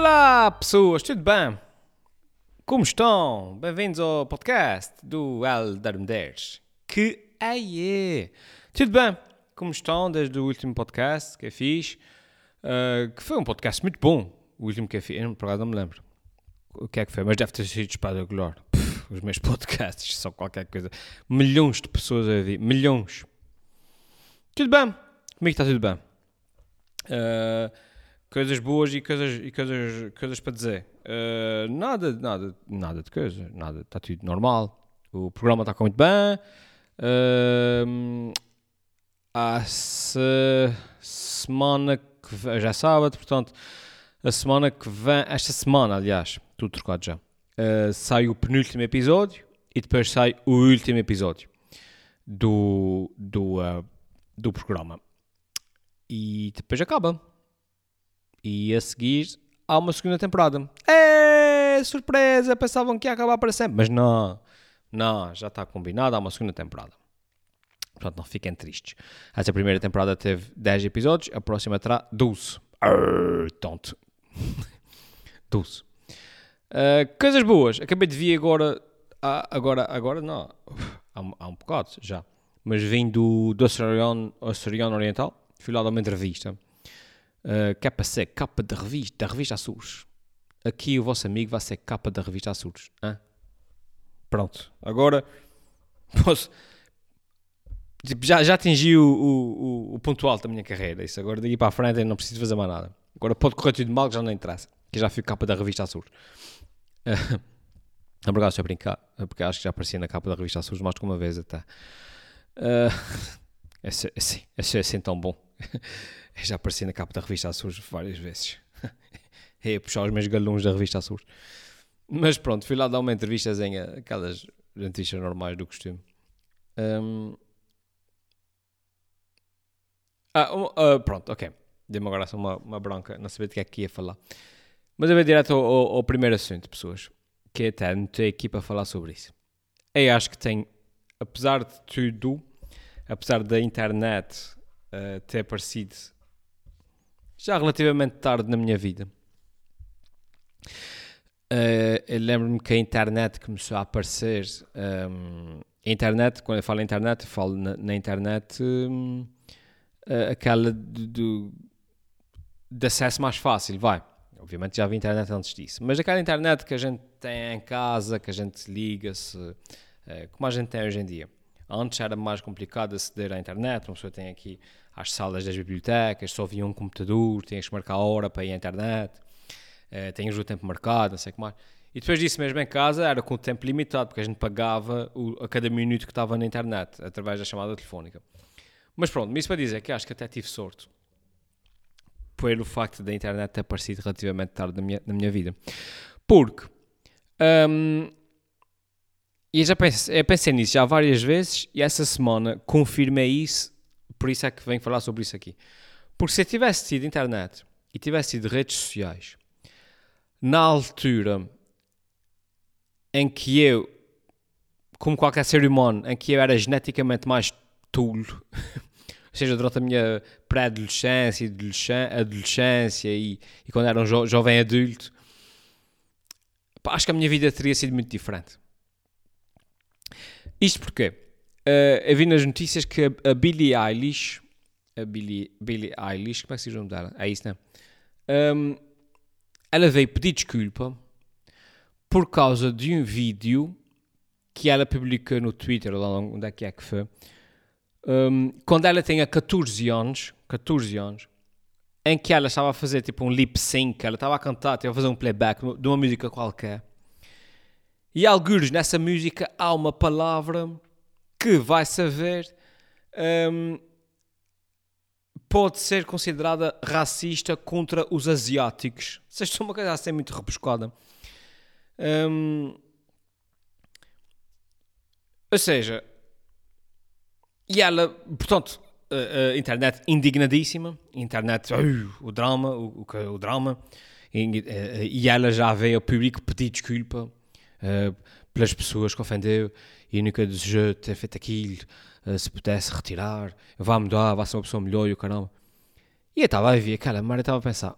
Olá, pessoas, tudo bem? Como estão? Bem-vindos ao podcast do Elder 10. Que aí é? Tudo bem? Como estão desde o último podcast que eu fiz? Uh, que foi um podcast muito bom. O último que eu fiz, por acaso não me lembro o que é que foi, mas deve ter sido espetacular. Pff, os meus podcasts são qualquer coisa. Milhões de pessoas a ouvir, milhões. Tudo bem? Comigo está tudo bem. Uh, coisas boas e coisas, e coisas, coisas para dizer. Uh, nada, nada, nada de coisa, nada, está tudo normal. O programa está muito bem. A se, semana que vem, já é sábado, portanto, a semana que vem, esta semana, aliás, tudo trocado já, uh, sai o penúltimo episódio e depois sai o último episódio do, do, uh, do programa. E depois acaba. E a seguir há uma segunda temporada. É surpresa! Pensavam que ia acabar para sempre. Mas não, não, já está combinado, há uma segunda temporada. Portanto, não fiquem tristes. Essa primeira temporada teve 10 episódios, a próxima terá 12. Arr, tonto. 12. Uh, coisas boas. Acabei de vir agora. Ah, agora, agora não. Há, há um bocado já. Mas vim do, do Açoriano Oriental. Fui lá dar uma entrevista. Uh, que é para ser capa da revista, da revista Açores. Aqui o vosso amigo vai ser capa da revista Açores. Hã? Pronto. Agora posso. Tipo, já, já atingi o, o, o, ponto alto da minha carreira. Isso agora daqui para a frente eu não preciso fazer mais nada. Agora pode correr tudo mal, que já não interessa. Que já fui capa da revista Açores. Uh, verdade, estou a brincar, porque acho que já apareci na capa da revista Açores mais de uma vez até. Uh, é, assim, é assim tão bom. Já apareci na capa da revista Açores várias vezes. é puxar os meus galões da revista Açores. Mas pronto, fui lá dar uma entrevistazinha, aquelas entrevistas normais do costume. Um, ah, uh, pronto, ok. Dei-me agora só uma, uma bronca, não sabia de que é que ia falar. Mas eu vou direto ao, ao, ao, primeiro assunto, pessoas, que é até não ter aqui para falar sobre isso. Eu acho que tem, apesar de tudo, apesar da internet uh, ter aparecido já relativamente tarde na minha vida, uh, eu lembro-me que a internet começou a aparecer. Um, a internet, quando eu falo internet, eu falo na, na internet. Um, uh, aquela do, de acesso mais fácil, vai. Obviamente já havia internet antes disso, mas aquela internet que a gente tem em casa, que a gente liga-se, uh, como a gente tem hoje em dia. Antes era mais complicado aceder à internet, uma pessoa tem aqui às salas das bibliotecas, só havia um computador, tinhas que marcar a hora para ir à internet, uh, tinhas o tempo marcado, não sei o que mais. E depois disso mesmo em casa era com o tempo limitado, porque a gente pagava o, a cada minuto que estava na internet, através da chamada telefónica. Mas pronto, isso para dizer que acho que até tive sorte pelo facto da internet ter aparecido relativamente tarde na minha, na minha vida. Porque, um, e já pensei, eu pensei nisso já várias vezes e essa semana confirmei isso, por isso é que venho falar sobre isso aqui. Porque se eu tivesse tido internet e tivesse tido redes sociais, na altura em que eu, como qualquer ser humano, em que eu era geneticamente mais tulo seja durante a minha pré-adolescência, adolescência e, e quando era um jo jovem adulto, pá, acho que a minha vida teria sido muito diferente. Isto porque uh, eu vi nas notícias que a, a Billie Eilish, a Billie, Billie Eilish, como é que se diz dela? É isso, não é? Um, ela veio pedir desculpa por causa de um vídeo que ela publicou no Twitter, lá onde é que é que foi, um, quando ela tinha 14 anos, 14 anos, em que ela estava a fazer tipo um lip sync, ela estava a cantar, estava a fazer um playback de uma música qualquer. E alguns nessa música há uma palavra que vai saber um, pode ser considerada racista contra os asiáticos. Vocês são uma coisa assim muito rebuscada. Um, ou seja, e ela, portanto, a, a internet indignadíssima, internet, uh, o drama, o, o, o drama, e, e, ela já veio ao público pedir desculpa uh, pelas pessoas que ofendeu e nunca desejou ter feito aquilo, uh, se pudesse retirar, vai mudar, vai ser uma pessoa melhor e o caramba. E eu estava a ver aquela merda estava a pensar,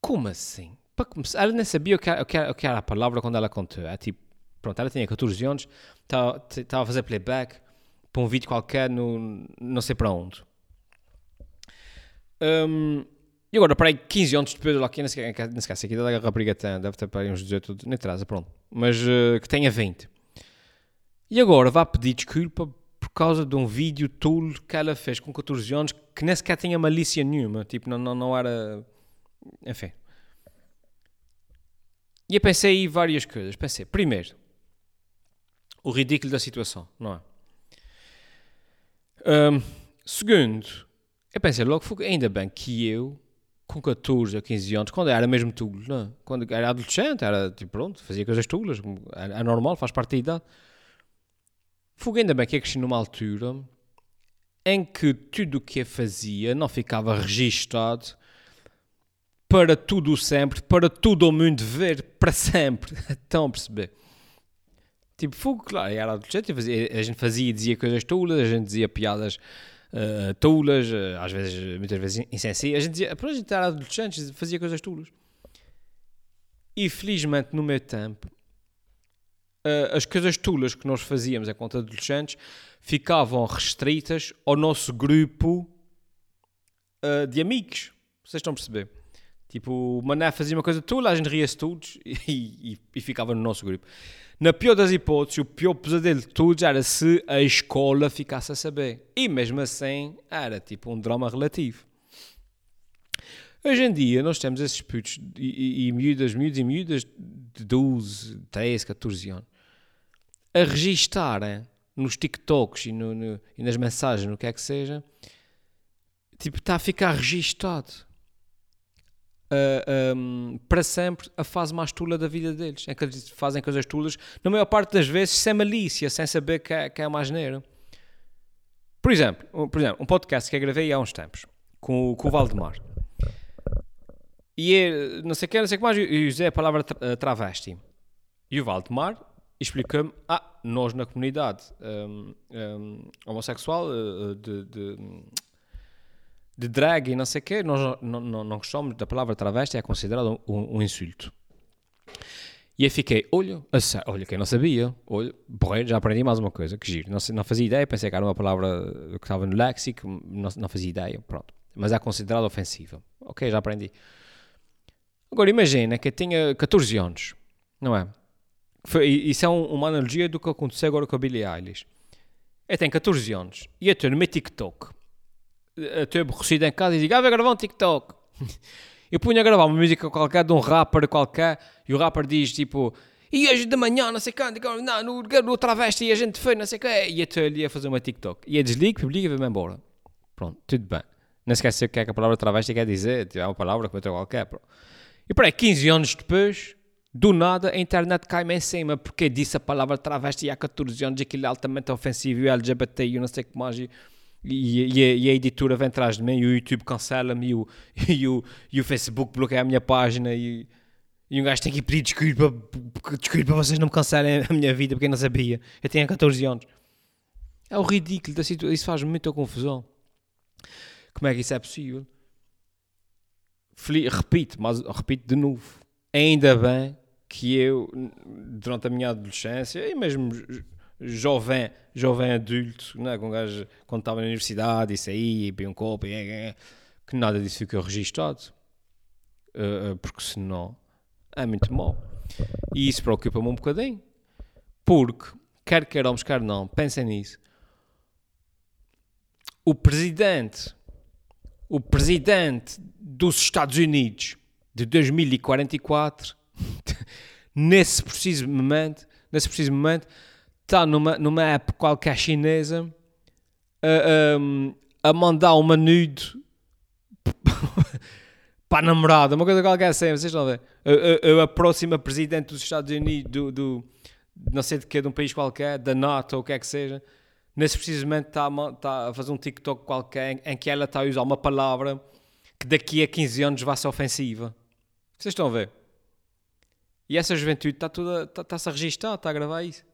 como assim? para começar, ela nem sabia o que, era, o, que era, o que era a palavra quando ela contou. É tipo, pronto, ela tinha 14 anos, estava, estava a fazer playback para um vídeo qualquer no não sei para onde. Um, e agora, para aí 15 anos depois, lá que não sei, sei, aqui da rapariga tem, deve ter para aí uns 18, nem traz, pronto. Mas uh, que tenha 20. E agora vai pedir desculpa por causa de um vídeo tool que ela fez com 14 anos que nem sequer tinha malícia nenhuma. Tipo, não, não, não era. Enfim. E eu pensei aí várias coisas. Pensei, primeiro, o ridículo da situação, não é? Um, segundo, eu pensei logo, ainda bem que eu, com 14 ou 15 anos, quando era mesmo tulo, não é? quando era adolescente, era tipo, pronto, fazia coisas tulas, é, normal, faz parte da idade. Fogo ainda bem que eu cresci numa altura em que tudo o que eu fazia não ficava registado para tudo sempre, para todo o mundo ver para sempre. Estão a perceber? Tipo, fogo, claro, era adolescente, a gente fazia e dizia coisas tolas, a gente dizia piadas uh, tolas, uh, às vezes, muitas vezes insensíveis. A gente dizia, para a gente era adolescente, fazia coisas tolas. E felizmente, no meu tempo, uh, as coisas tolas que nós fazíamos enquanto adolescentes ficavam restritas ao nosso grupo de amigos. Vocês estão a perceber? Tipo, o Mané fazia uma coisa tula, a gente ria-se todos e, e, e, ficava no nosso grupo. Na pior das hipóteses, o pior pesadelo de todos era se a escola ficasse a saber. E mesmo assim, era tipo um drama relativo. Hoje em dia, nós temos esses putos e, e, e miúdas, e miúdas de 12, 13, 14 anos a registarem nos TikToks e, no, no, e nas mensagens, no que é que seja, tipo, está a ficar registado uh, um, para sempre a fase mais tula da vida deles. É que eles fazem coisas tulas, na maior parte das vezes, sem malícia, sem saber que é, que é. Por exemplo, um, por exemplo, um podcast que eu gravei há uns tempos com, com o Valdemar. E não sei o que, não sei o que mais, eu usei a palavra tra travesti. E o Valdemar explicou-me: ah, nós na comunidade um, homossexual uh, de, de de drag e não sei o quê, nós não, não, não gostamos da palavra travesti, é considerado um, um insulto. E eu fiquei, olha, olha, quem não sabia, olha, porra, já aprendi mais uma coisa, que giro. Não, não fazia ideia, pensei que era uma palavra que estava no léxico, não, não fazia ideia, pronto. Mas é considerado ofensiva. Ok, já aprendi. Agora imagina que eu tinha 14 anos, não é? Foi, isso é um, uma analogia do que aconteceu agora com a Billie Eilish. Eu tenho 14 anos e eu estou no meu TikTok estou aborrecido em casa e digo, ah, vai gravar um TikTok. Eu punha a gravar uma música qualquer de um rapper qualquer e o rapper diz tipo, e hoje de manhã, não sei quando, não, no, no travesti e a gente foi, não sei o quê, e eu ali a fazer uma TikTok. E eu desligo, publico e vou-me embora. Pronto, tudo bem. Não esquece o que é que a palavra travesti quer dizer, tipo, é uma palavra que outra qualquer. Pronto. E para aí, 15 anos depois, do nada, a internet cai-me em cima porque disse a palavra travesti há 14 anos, aquilo é altamente ofensivo, LGBT e não sei o que mais. E, e, e, a, e, a, editora vem atrás de mim e o YouTube cancela-me e o, e, o, e o Facebook bloqueia a minha página e, e um gajo tem que pedir desculpa, desculpa vocês não me cancelem a minha vida porque eu não sabia. Eu tinha 14 anos. É o ridículo da situação. Isso faz muita confusão. Como é que isso é possível? Repito, mas repito de novo. Ainda bem que eu, durante a minha adolescência e mesmo jovem, jovem adulto, né? com um gajo, quando estava na universidade, isso aí, bem um copo, e, que nada disso ficou registado. Uh, porque senão é muito mau. E isso preocupa-me um bocadinho. Porque, quer queiramos, quer não, pensem nisso. O presidente, o presidente dos Estados Unidos de 2044, nesse preciso momento, nesse preciso momento, está numa, numa app qualquer chinesa a, a, a mandar uma nude para a namorada, uma coisa qualquer assim, vocês estão a ver? A, a, a próxima presidente dos Estados Unidos, do, do, não sei de que, de um país qualquer, da NATO ou o que é que seja, nesse precisamente está a, está a fazer um TikTok qualquer em, em que ela está a usar uma palavra que daqui a 15 anos vai ser ofensiva. Vocês estão a ver? E essa juventude está toda, está, está-se a registrar, está a gravar isso.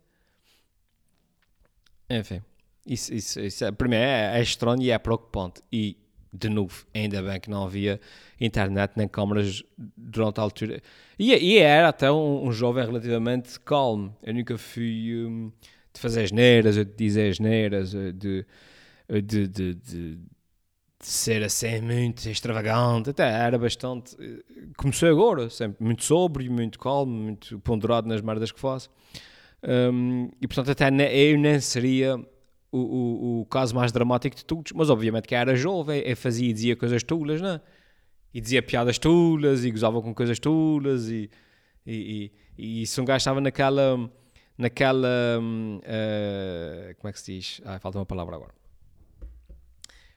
Enfim, isso, isso, isso é, para mim é, é estranho e é preocupante. E de novo, ainda bem que não havia internet nem câmaras durante a altura. E, e era até um, um, jovem relativamente calmo. Eu nunca fui um, de fazer asneiras, de dizer asneiras, de, de, de, de, de ser assim muito extravagante. Até era bastante. Comecei agora, sempre muito sóbrio, muito calmo, muito ponderado nas merdas que faço. Um, e portanto, até eu nem seria o, o, o, caso mais dramático de todos, mas obviamente que era jovem, eu fazia e dizia coisas tulas, não é? E dizia piadas tulas e gozava com coisas tulas e, e, e, e se um gajo estava naquela, naquela, uh, como é que se diz? Ah, falta uma palavra agora.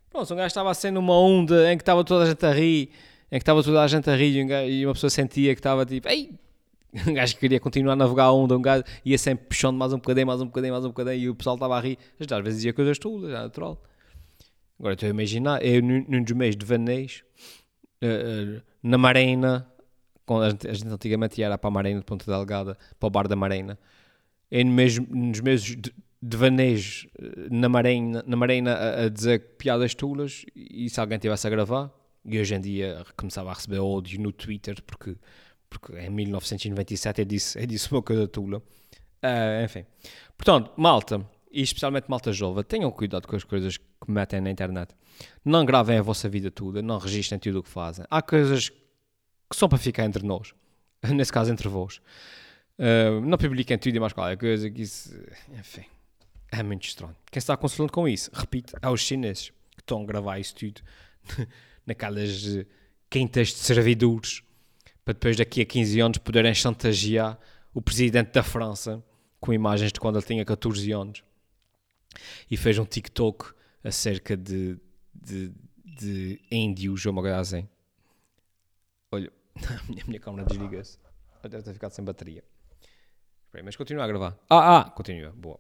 Pronto, se um gajo estava assim numa onda em que estava toda a gente a rir, em que estava toda a gente a rir e, e uma pessoa sentia que estava tipo, ei, um gajo que queria continuar a navegar a onda, um gajo ia sempre puxando mais um bocadinho, mais um bocadinho, mais um bocadinho, e o pessoal estava a rir. Às vezes dizia coisas tulas, é natural. Agora estou a imaginar, eu num dos meses de vanês, uh, na Marina, a, gente, a gente antigamente ia para a Marina de Ponta Delgada, para o bar da Marina, eu mesmo, nos meses de, de vanês eh, na Marina, na Marina a, a dizer piadas tulas, e se alguém estivesse a gravar, e hoje em dia começava a receber ódio no Twitter, porque porque em 1997 é disse, é disse uma coisa tula. Uh, enfim. Portanto, malta, e especialmente malta jovem, tenham cuidado com as coisas que metem na internet. Não gravem a vossa vida toda, não registrem tudo o que fazem. Há coisas que são para ficar entre nós, nesse caso entre vós. Uh, não publiquem tudo e mais qualquer coisa, que isso, enfim, é muito estranho. Quem está consolando com isso, repito, é os chineses que estão a gravar isso tudo naquelas quintas de servidores para depois daqui a 15 anos poderem chantagear o presidente da França com imagens de quando ele tinha 14 anos e fez um TikTok acerca de, de, de índios ou assim. Olha, a minha, minha câmera desliga-se. Deve ter ficado sem bateria. Espera, mas continua a gravar. Ah, ah, continua. Boa.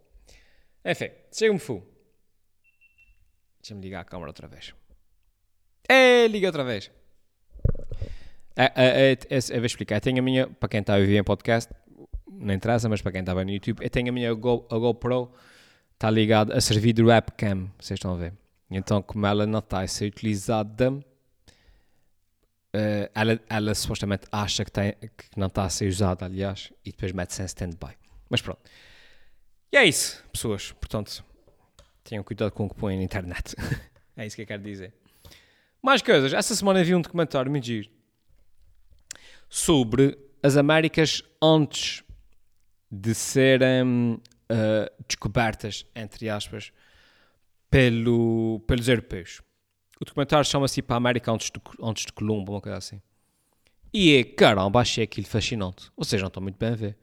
Enfim, chega-me fu. Deixa-me ligar a câmera outra vez. É, liga outra vez. É, é, é, é, eu vou explicar. Eu tenho a minha, para quem está a viver em podcast, não interessa, mas para quem estava no YouTube, eu tenho a minha Go, a GoPro, está ligada a servir de webcam, vocês estão a ver. Então, como ela não está a ser utilizada, ela, ela supostamente acha que, tem, que não está a ser usada, aliás, e depois mete-se em stand-by. Mas pronto. E é isso, pessoas. Portanto, tenham cuidado com o que põem na internet. é isso que eu quero dizer. Mais coisas. Essa semana vi um documentário me giro sobre as Américas antes de serem uh, descobertas, entre aspas, pelo, pelos europeus. O documentário chama-se Para a América antes de, antes de Colombo, uma coisa assim. E é, caramba, achei aquilo fascinante. Seja, não estou muito bem a ver.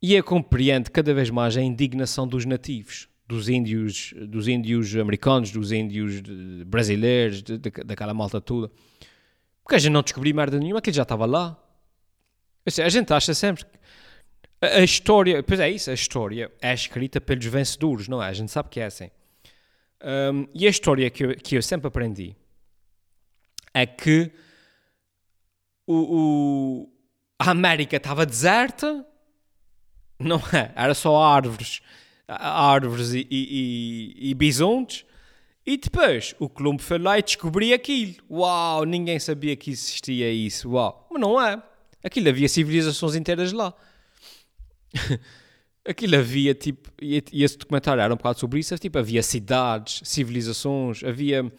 E é compreende cada vez mais a indignação dos nativos, dos índios, dos índios americanos, dos índios brasileiros, de, de, daquela malta toda porque a gente não descobriu merda nenhuma, aquilo já estava lá. a gente acha sempre a, a, história, pois é isso, a história é escrita pelos vencedores, não é? A gente sabe que é assim. Um, e a história que eu, que eu sempre aprendi é que o, o a América estava deserta, não é? Era só árvores, árvores e, e, e, e bisontes e depois o Colombo foi lá e descobriu aquilo. Uau, ninguém sabia que existia isso. Uau. Mas não é. Aquilo havia civilizações inteiras lá. aquilo havia tipo. E esse documentário era um bocado sobre isso. Tipo, havia cidades, civilizações, havia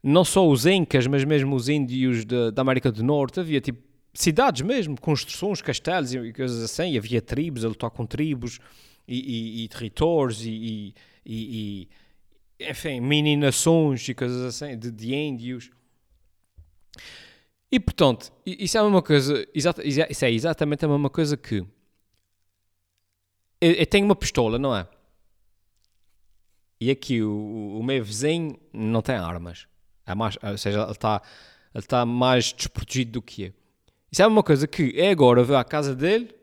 não só os Incas, mas mesmo os índios de, da América do Norte. Havia tipo cidades mesmo, construções, castelos e coisas assim. E havia tribos a lutar com tribos e, e, e territórios e enfim, mini nações e coisas assim, de, de índios. E portanto, isso é a mesma coisa, isso é exatamente a mesma coisa que eu, eu tenho uma pistola, não é? E aqui o, o meu vizinho não tem armas. É mais, ou seja, ele está ele tá mais desprotegido do que eu. Isso é uma coisa que é agora vou à casa dele,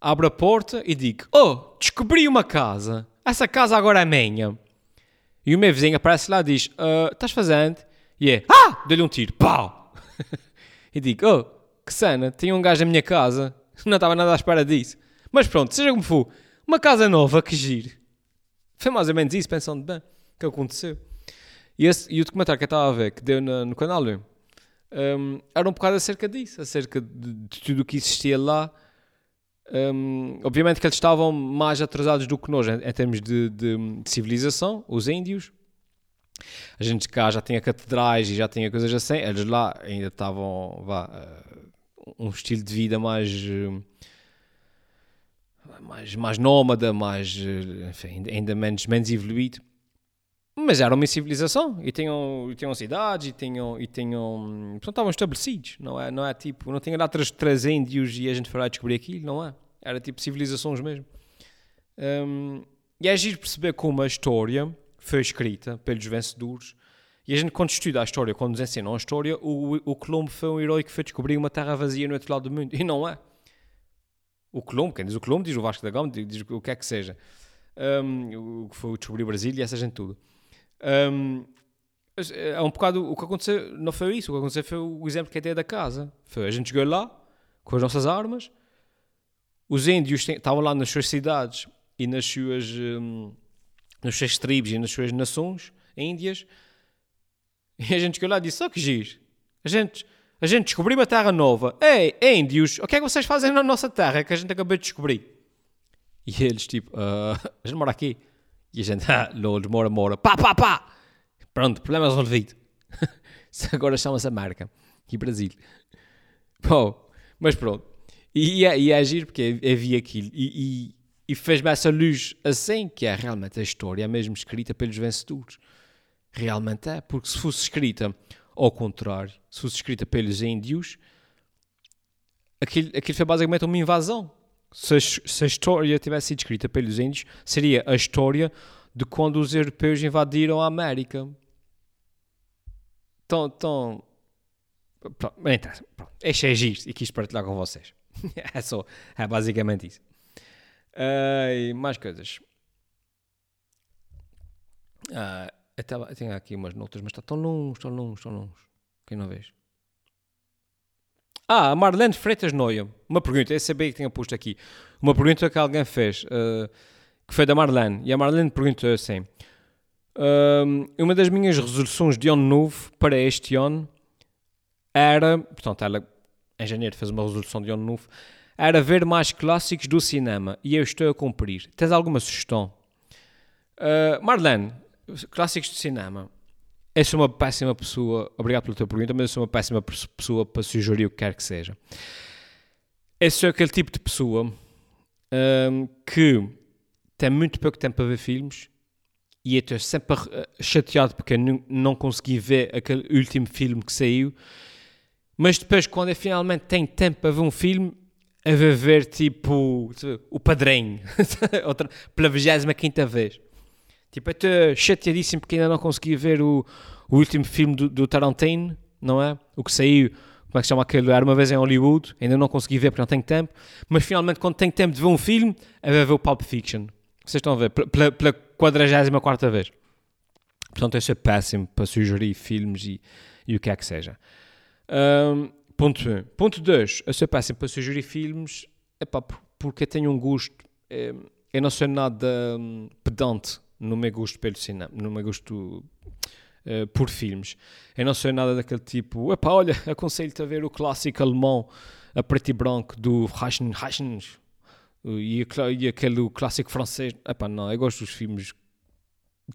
abro a porta e digo: Oh, descobri uma casa. Essa casa agora é minha. E o meu vizinho aparece lá e diz: uh, Estás fazendo? E é: Ah! Dei-lhe um tiro. Pau! e digo: Oh, que cena, tinha um gajo na minha casa. Não estava nada à espera disso. Mas pronto, seja como for, uma casa nova, que giro. Foi mais ou menos isso, pensando bem, que aconteceu. E, esse, e o documentário que eu estava a ver, que deu na, no canal, um, era um bocado acerca disso, acerca de, de tudo o que existia lá. Um, obviamente que eles estavam mais atrasados do que nós em, em termos de, de, de, civilização, os índios. A gente cá já tinha catedrais e já tinha coisas assim. Eles lá ainda estavam, vá, uh, um estilo de vida mais, uh, mais, mais nómada, mais, uh, enfim, ainda menos, menos evoluído. Mas era uma civilização e tinham, e tinham cidades e tinham, e tinham portanto, estavam estabelecidos, não é, não é tipo, não tinha lá três, três índios e a gente foi lá descobrir aquilo, não é? Era tipo civilizações mesmo. Um, e é giro perceber como a história foi escrita pelos vencedores e a gente quando estuda a história, quando nos ensinam a história, o, o Colombo foi um herói que foi descobrir uma terra vazia no outro lado do mundo, e não é. O Colombo, quem diz o Colombo diz o Vasco da Gama, diz, diz o que é que seja. Um, o que foi descobrir o Brasil e essa gente tudo. Um, é um bocado o que aconteceu, não foi isso, o que aconteceu foi o exemplo que é ideia da casa. Foi a gente chegou lá com as nossas armas, os índios estavam lá nas suas cidades e nas suas, um, nas suas tribos e nas suas nações índias, e a gente chegou lá e disse: Ó, oh, que giz, a gente, a gente descobriu uma terra nova. Ei, índios, o que é que vocês fazem na nossa terra que a gente acabou de descobrir? E eles, tipo, uh, a gente mora aqui. E a gente, ah, não demora, mora, pá, pá, pá. Pronto, problema resolvido. Agora chama-se a marca. E Brasil. Bom, mas pronto. E, é, e é agir porque havia aquilo. E, e, e fez-me essa luz assim, que é realmente a história, é mesmo escrita pelos vencedores. Realmente é, porque se fosse escrita ao contrário, se fosse escrita pelos índios, aquilo, aquilo foi basicamente uma invasão se a, se a história tivesse sido escrita pelos índios, seria a história de quando os europeus invadiram a América. Então, então pronto, pronto, este é giro e quis partilhar com vocês. é só, é basicamente isso. Uh, mais coisas. Uh, eu, tava, eu tenho aqui umas notas, mas está tão longe, tão longe, tão longe. Quem não vês? Ah, Marlene Freitas Noia. Uma pergunta, eu sabia que tinha posto aqui. Uma pergunta que alguém fez, uh, que foi da Marlene. E a Marlene perguntou assim: uh, Uma das minhas resoluções de ano novo para este ano era. Portanto, ela, em janeiro, fez uma resolução de ano novo. Era ver mais clássicos do cinema. E eu estou a cumprir. Tens alguma sugestão? Uh, Marlene, clássicos do cinema. Eu sou uma péssima pessoa, obrigado pela tua pergunta, mas eu sou uma péssima pessoa para sugerir o que quer que seja. Eu sou aquele tipo de pessoa um, que tem muito pouco tempo para ver filmes e estou sempre chateado porque não, consegui ver aquele último filme que saiu. Mas depois, quando eu finalmente tenho tempo para ver um filme, vou ver tipo o Padrinho pela 25 vez. Tipo, estou chateadíssimo porque ainda não consegui ver o, o último filme do, do, Tarantino, não é? O que saiu, como é que se chama aquele? Era uma vez em Hollywood, ainda não consegui ver porque não tenho tempo, mas finalmente quando tenho tempo de ver um filme, vou ver o Pulp Fiction. Vocês estão a ver? Pela, pela 44 vez. Portanto, eu sou péssimo para sugerir filmes e, e o que é que seja. Um, ponto 1. Um. Ponto 2. Eu sou péssimo para sugerir filmes epá, porque tenho um gosto. Eh, eu não sou nada um, pedante no meu gosto pelo cinema, no meu gosto uh, por filmes. Eu não sou nada daquele tipo, epá, olha, aconselho-te a ver o clássico alemão a preto e branco do Reichen, Reichen e, e aquele clássico francês. Epá, não, eu gosto dos filmes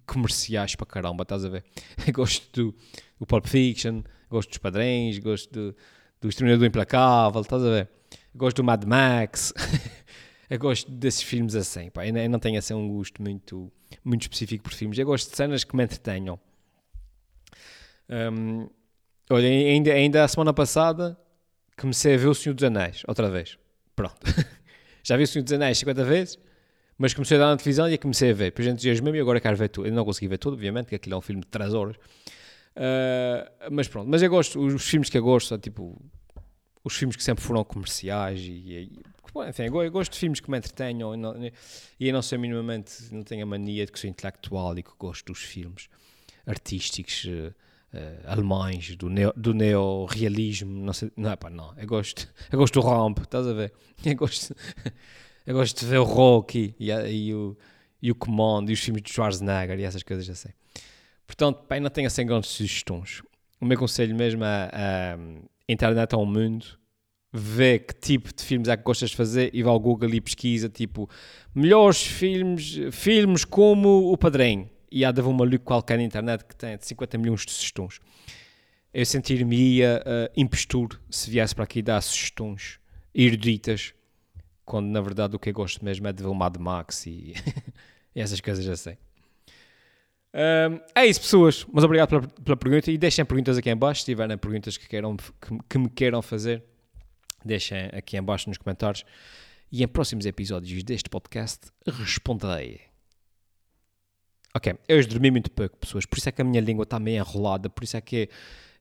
comerciais para caramba, estás a ver? Eu gosto do, do Pulp Fiction, gosto dos Padrões, gosto do, do Exterminador Implacável, estás a ver? Gosto do Mad Max. eu gosto desses filmes assim, pá. Eu não tenho assim um gosto muito, muito específico por filmes. Eu gosto de cenas que me entretenham. Um, olha, ainda, ainda a semana passada comecei a ver O Senhor dos Anéis, outra vez. Pronto. Já vi O Senhor dos Anéis 50 vezes, mas comecei a dar na televisão e comecei a ver. Depois entusiasmei-me e agora quero ver tudo. Eu não consegui ver tudo, obviamente, porque aquilo é um filme de 3 horas. Uh, mas pronto, mas eu gosto, os filmes que eu gosto são tipo os filmes que sempre foram comerciais e, e enfim, eu gosto de filmes que me entretenham e, não, e eu não sei minimamente, não tenho a mania de que sou intelectual e que gosto dos filmes artísticos uh, alemães, do, neo, do neorrealismo, não sei, não é pá, não, eu gosto, eu gosto do Ramp, estás a ver? Eu gosto, eu gosto de ver o Rocky e, e, o, e o Command e os filmes de Schwarzenegger e essas coisas assim. Portanto, bem, não tenha 100 grandes sugestões. O meu conselho mesmo é, é internet ao mundo, vê que tipo de filmes é que gostas de fazer e vai ao Google e pesquisa, tipo, melhores filmes, filmes como O Padrinho. E há de haver um maluco qualquer na internet que tem 50 milhões de sugestões. Eu sentir-me-ia uh, se viesse para aqui dar sugestões eruditas, quando na verdade o que eu gosto mesmo é de ver o Mad Max e essas coisas assim. Um, é isso, pessoas. Mas obrigado pela, pela, pergunta e deixem perguntas aqui em baixo. Se tiverem perguntas que, queiram, que, que, me queiram fazer, deixem aqui em baixo nos comentários. E em próximos episódios deste podcast responderei. Ok, eu hoje dormi muito pouco, pessoas. Por isso é que a minha língua está meio enrolada. Por isso é que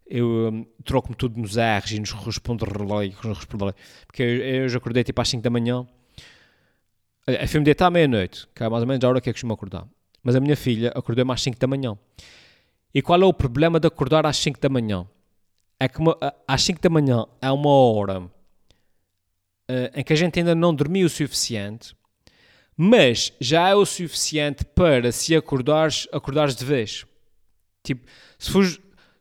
eu um, troco-me tudo nos R's e nos respondo relógio. Porque eu, eu hoje acordei tipo às 5 da manhã. A filme deitar à meia-noite, que é mais ou menos a hora que eu costumo acordar. Mas a minha filha acordou-me às 5 da manhã. E qual é o problema de acordar às 5 da manhã? É que uma, às 5 da manhã é uma hora uh, em que a gente ainda não dormiu o suficiente, mas já é o suficiente para se acordares, acordares de vez. Tipo, se, for,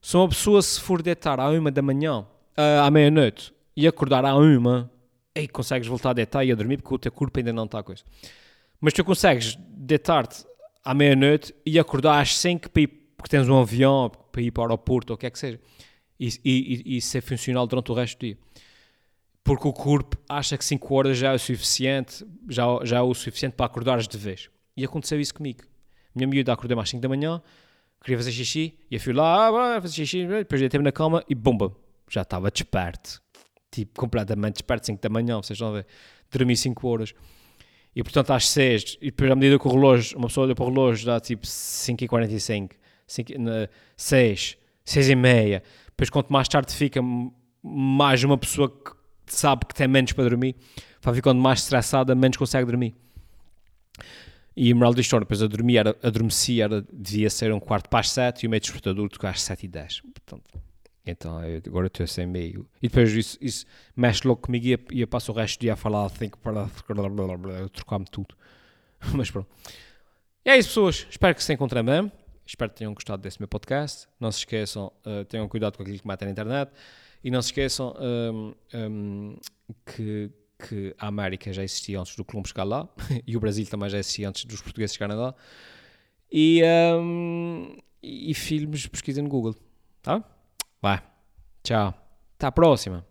se uma pessoa se for deitar à uma da manhã, uh, à meia-noite, e acordar à uma, aí consegues voltar a deitar e a dormir porque o teu corpo ainda não está a coisa. Mas tu consegues deitar-te à meia-noite e acordar às 5 para ir, porque tens um avião para ir para o aeroporto ou o que é que seja. E, e, e ser funcional durante o resto do dia. Porque o corpo acha que 5 horas já é o suficiente, já, já é o suficiente para acordares de vez. E aconteceu isso comigo. Minha miúda acordou às 5 da manhã, queria fazer xixi, e eu fui lá, ah, fazer xixi, depois deitei-me na cama e bomba, já estava desperto. Tipo, completamente desperto, 5 da manhã, vocês a ver. Dormi 5 horas. E portanto às 6, e depois à medida que o relógio, uma pessoa olha para o relógio, dá tipo 5h45, 6, 6 e meia. Depois quanto mais tarde fica, mais uma pessoa que sabe que tem menos para dormir, vai ficando mais estressada, menos consegue dormir. E da história, depois a dormir, era, adormeci, era, devia ser um quarto para as 7 e o meio despertador tocar às 7 e 10. Portanto, então eu, agora estou assim meio. E depois isso, isso mexe logo comigo e, e eu passo o resto do dia a falar, think, trocar-me tudo. Mas pronto. E é isso, pessoas. Espero que se encontrem bem. Espero que tenham gostado desse meu podcast. Não se esqueçam, uh, tenham cuidado com aquilo que metem na internet. E não se esqueçam um, um, que, que a América já existia antes do Colombo chegar lá. e o Brasil também já existia antes dos portugueses chegarem lá. E, um, e filmes pesquisem no Google. Tá? Vai. Tchau. Até a próxima.